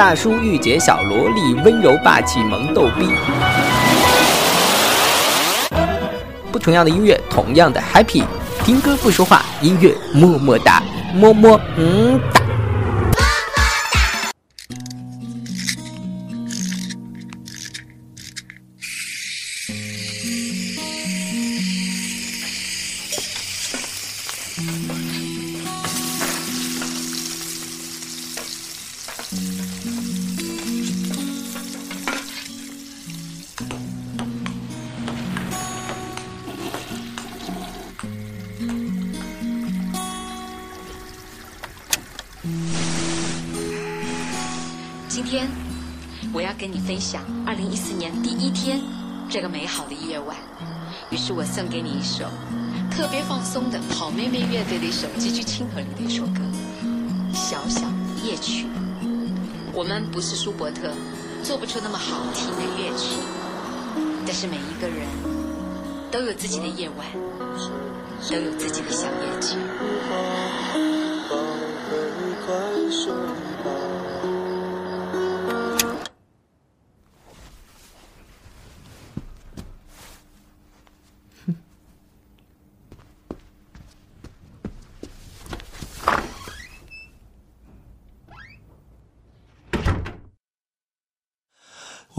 大叔御姐小萝莉，温柔霸气萌逗逼。不同样的音乐，同样的 happy。听歌不说话，音乐么么哒，么么嗯哒。要跟你分享二零一四年第一天这个美好的夜晚，于是我送给你一首特别放松的好妹妹乐队的一首极具亲和力的一首歌《小小夜曲》。我们不是舒伯特，做不出那么好听的乐曲，但是每一个人都有自己的夜晚，都有自己的小夜曲。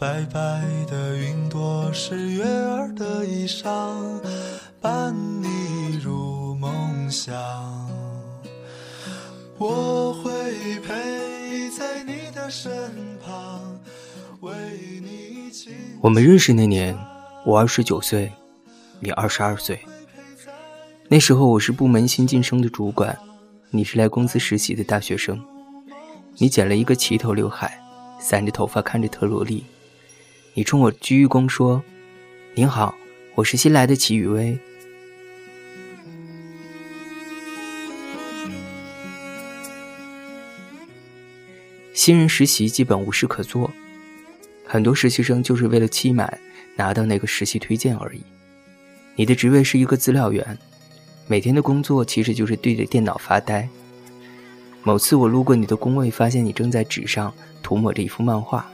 白白的云朵是月儿的衣裳，伴你入梦乡。我会陪在你的身旁，为你。我们认识那年，我二十九岁，你二十二岁。那时候我是部门新晋升的主管，你是来公司实习的大学生。你剪了一个齐头刘海，散着头发，看着特萝莉。你冲我鞠一躬说：“您好，我是新来的齐雨薇。”新人实习基本无事可做，很多实习生就是为了期满拿到那个实习推荐而已。你的职位是一个资料员，每天的工作其实就是对着电脑发呆。某次我路过你的工位，发现你正在纸上涂抹着一幅漫画。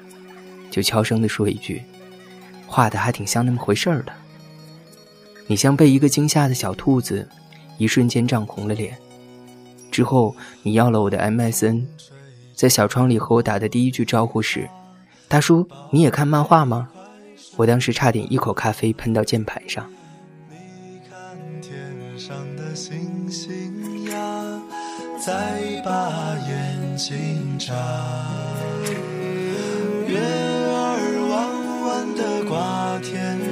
就悄声地说一句：“画的还挺像那么回事儿的。”你像被一个惊吓的小兔子，一瞬间涨红了脸。之后你要了我的 MSN，在小窗里和我打的第一句招呼是：“大叔，你也看漫画吗？”我当时差点一口咖啡喷到键盘上。你看天上的星星呀，在把眼睛眨。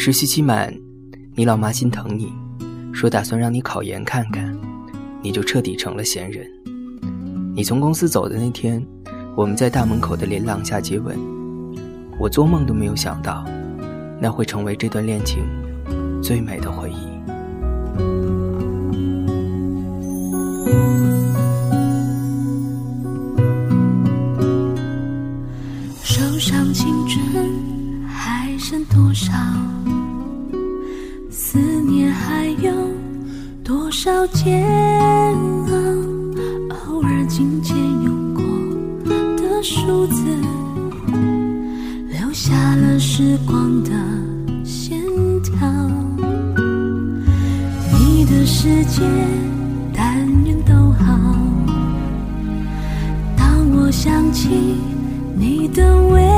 实习期满，你老妈心疼你，说打算让你考研看看，你就彻底成了闲人。你从公司走的那天，我们在大门口的连廊下接吻。我做梦都没有想到，那会成为这段恋情最美的回忆。手上青春还剩多少？少煎熬，偶尔紧牵用过的数字，留下了时光的线条。你的世界，但愿都好。当我想起你的微。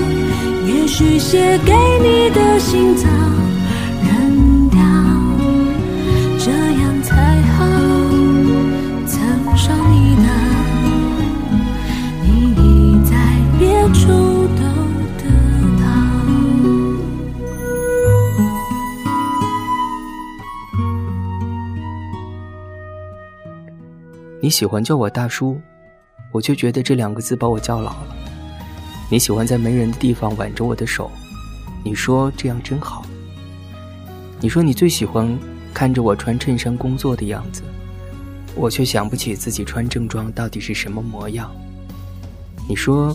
也许写给你的信早扔掉，这样才好。曾伤你的，你已在别处都得到。你喜欢叫我大叔，我却觉得这两个字把我叫老了。你喜欢在没人的地方挽着我的手，你说这样真好。你说你最喜欢看着我穿衬衫工作的样子，我却想不起自己穿正装到底是什么模样。你说，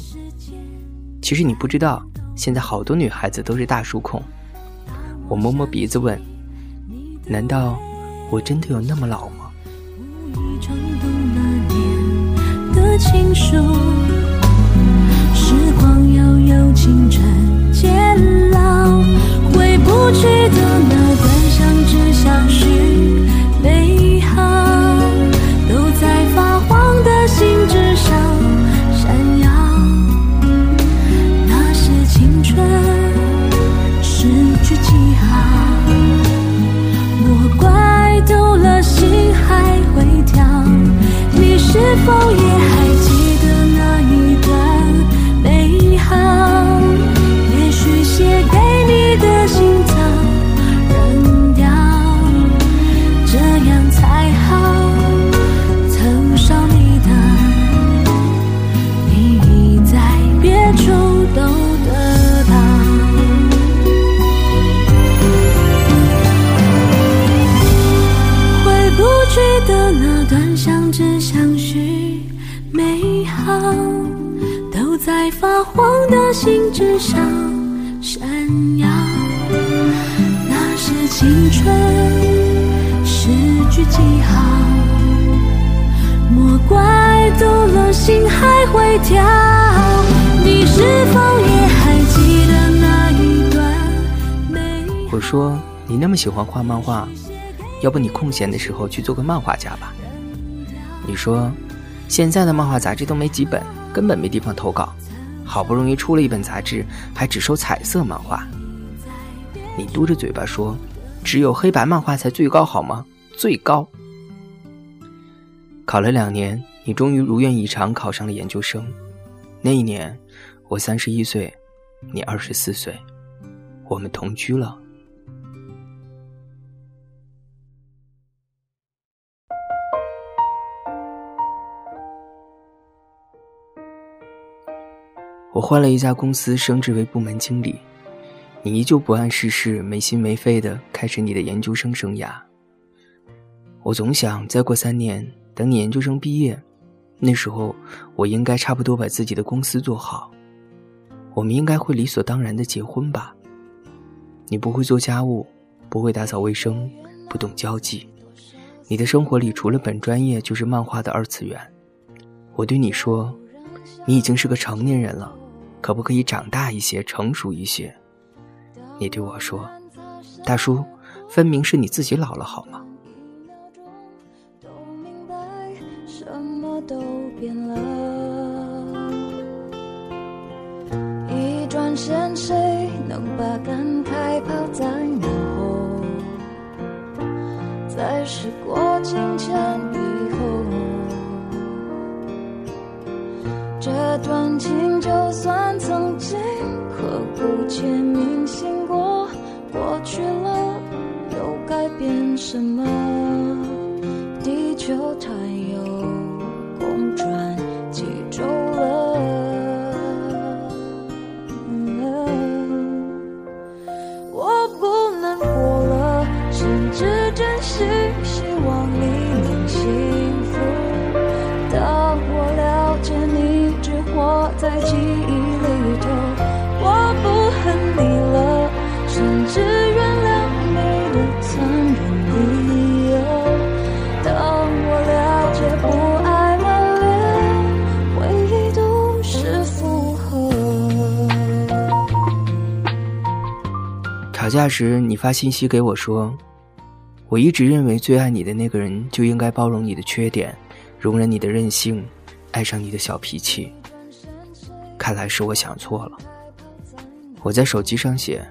其实你不知道，现在好多女孩子都是大叔控。我摸摸鼻子问，难道我真的有那么老吗？无意重读那年的情书，回不去的那段相知相许美相知相许美好，都在发黄的信纸上闪耀。那是青春失去记号，莫怪读了心还会跳。你是否也还记得那一段美？我说你那么喜欢画漫画，要不你空闲的时候去做个漫画家吧？你说现在的漫画杂志都没几本，根本没地方投稿，好不容易出了一本杂志，还只收彩色漫画。你嘟着嘴巴说，只有黑白漫画才最高好吗？最高。考了两年，你终于如愿以偿考上了研究生。那一年，我三十一岁，你二十四岁，我们同居了。我换了一家公司，升职为部门经理。你依旧不谙世事，没心没肺的开始你的研究生生涯。我总想再过三年，等你研究生毕业，那时候我应该差不多把自己的公司做好。我们应该会理所当然的结婚吧？你不会做家务，不会打扫卫生，不懂交际。你的生活里除了本专业就是漫画的二次元。我对你说，你已经是个成年人了，可不可以长大一些，成熟一些？你对我说，大叔，分明是你自己老了好吗？都明白，什么都变了。一转身，谁能把感慨抛在脑后？在时过境迁这段情就算曾经刻骨且铭心残忍理由。当我了解不爱了，连回忆都是负荷。吵架时，你发信息给我说：“我一直认为最爱你的那个人就应该包容你的缺点，容忍你的任性，爱上你的小脾气。看来是我想错了。我在手机上写，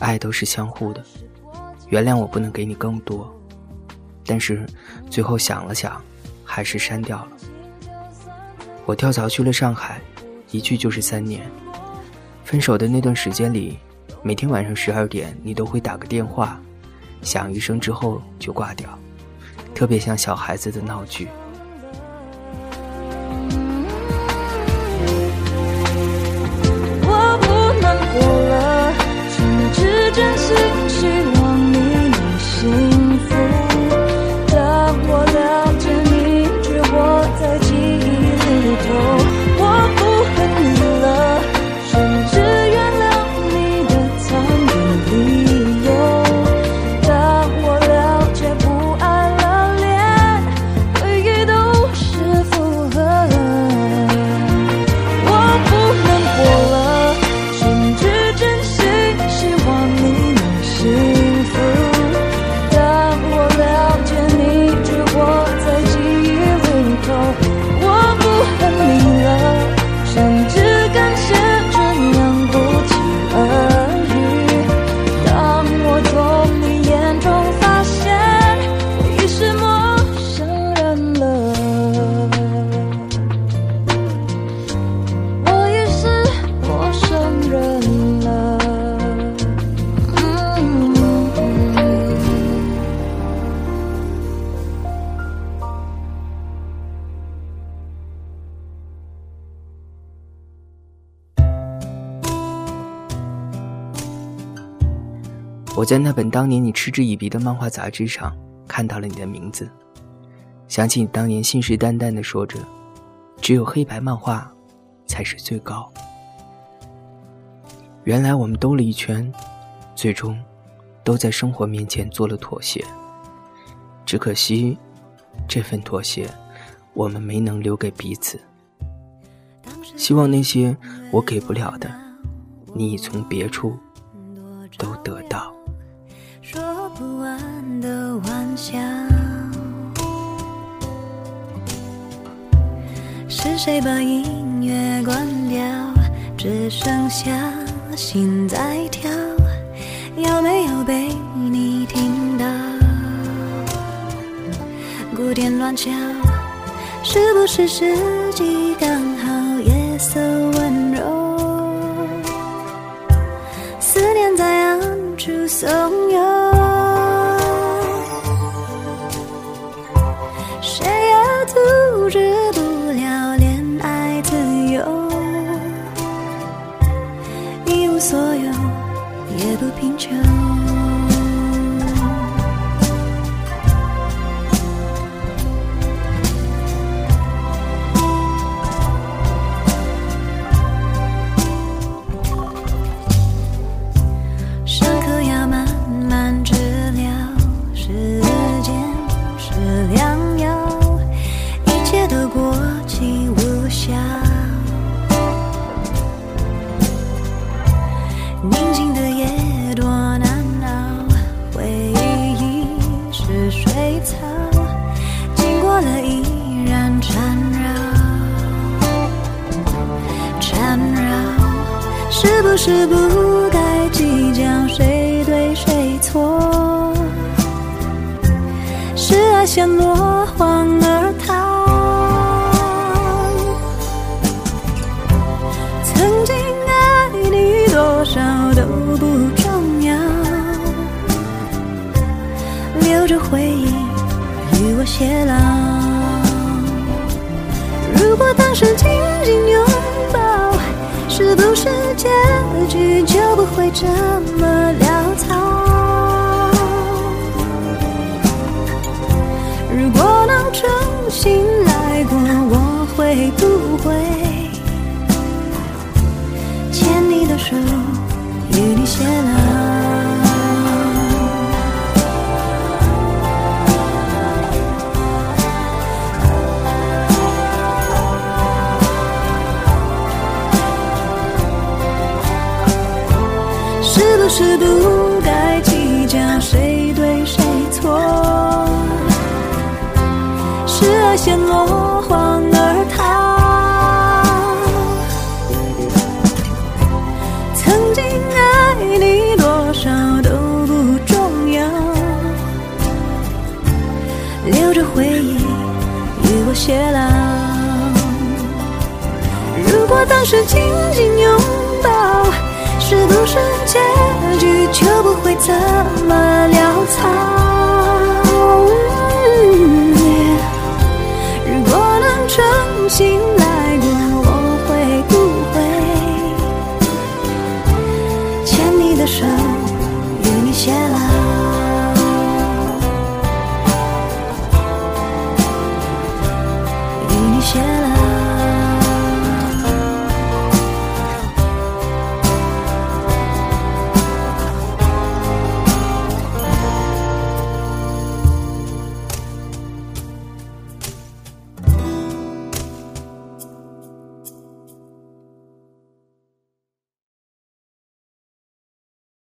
爱都是相互的，原谅我不能给你更多。但是最后想了想，还是删掉了。我跳槽去了上海，一去就是三年。分手的那段时间里。”每天晚上十二点，你都会打个电话，响一声之后就挂掉，特别像小孩子的闹剧。我在那本当年你嗤之以鼻的漫画杂志上看到了你的名字，想起你当年信誓旦旦地说着，只有黑白漫画才是最高。原来我们兜了一圈，最终都在生活面前做了妥协。只可惜，这份妥协我们没能留给彼此。希望那些我给不了的，你已从别处都得到。说不完的玩笑，是谁把音乐关掉？只剩下心在跳，有没有被你听到？鼓点乱敲，是不是时机刚好？夜色温柔。怂恿，谁也阻止不了恋爱自由，一无所有，也不贫穷。偕老。如果当时紧紧拥抱，是不是结局就不会这么潦草？如果能重新来过，我会不会牵你的手，与你偕老？是紧紧拥抱是不是结局就不会这么潦草。